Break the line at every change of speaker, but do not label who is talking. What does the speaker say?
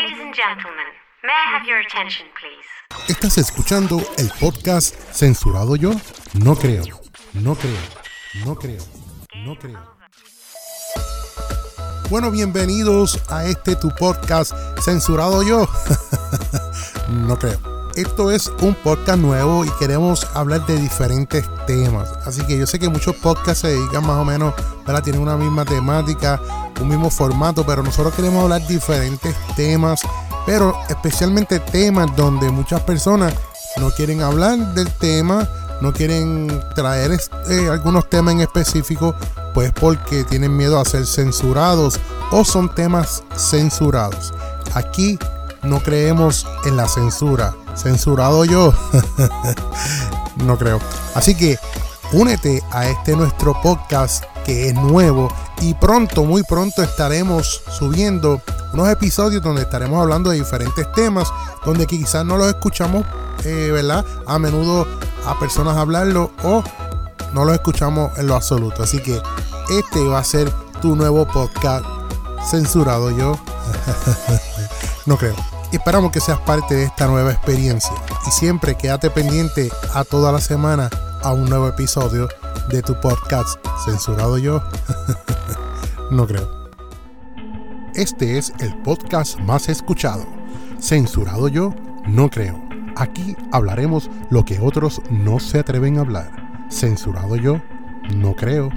Ladies and gentlemen, may I have your attention, please?
¿Estás escuchando el podcast censurado yo? No creo, no creo, no creo, no creo. Bueno, bienvenidos a este tu podcast censurado yo. no creo. Esto es un podcast nuevo y queremos hablar de diferentes temas. Así que yo sé que muchos podcasts se dedican más o menos, ¿verdad? Tienen una misma temática, un mismo formato, pero nosotros queremos hablar diferentes temas, pero especialmente temas donde muchas personas no quieren hablar del tema, no quieren traer eh, algunos temas en específico, pues porque tienen miedo a ser censurados o son temas censurados. Aquí no creemos en la censura. Censurado yo. no creo. Así que únete a este nuestro podcast que es nuevo y pronto, muy pronto estaremos subiendo unos episodios donde estaremos hablando de diferentes temas, donde quizás no los escuchamos, eh, ¿verdad? A menudo a personas hablarlo o no los escuchamos en lo absoluto. Así que este va a ser tu nuevo podcast censurado yo. no creo. Esperamos que seas parte de esta nueva experiencia. Y siempre quédate pendiente a toda la semana a un nuevo episodio de tu podcast censurado yo. no creo. Este es el podcast más escuchado. Censurado yo, no creo. Aquí hablaremos lo que otros no se atreven a hablar. Censurado yo, no creo.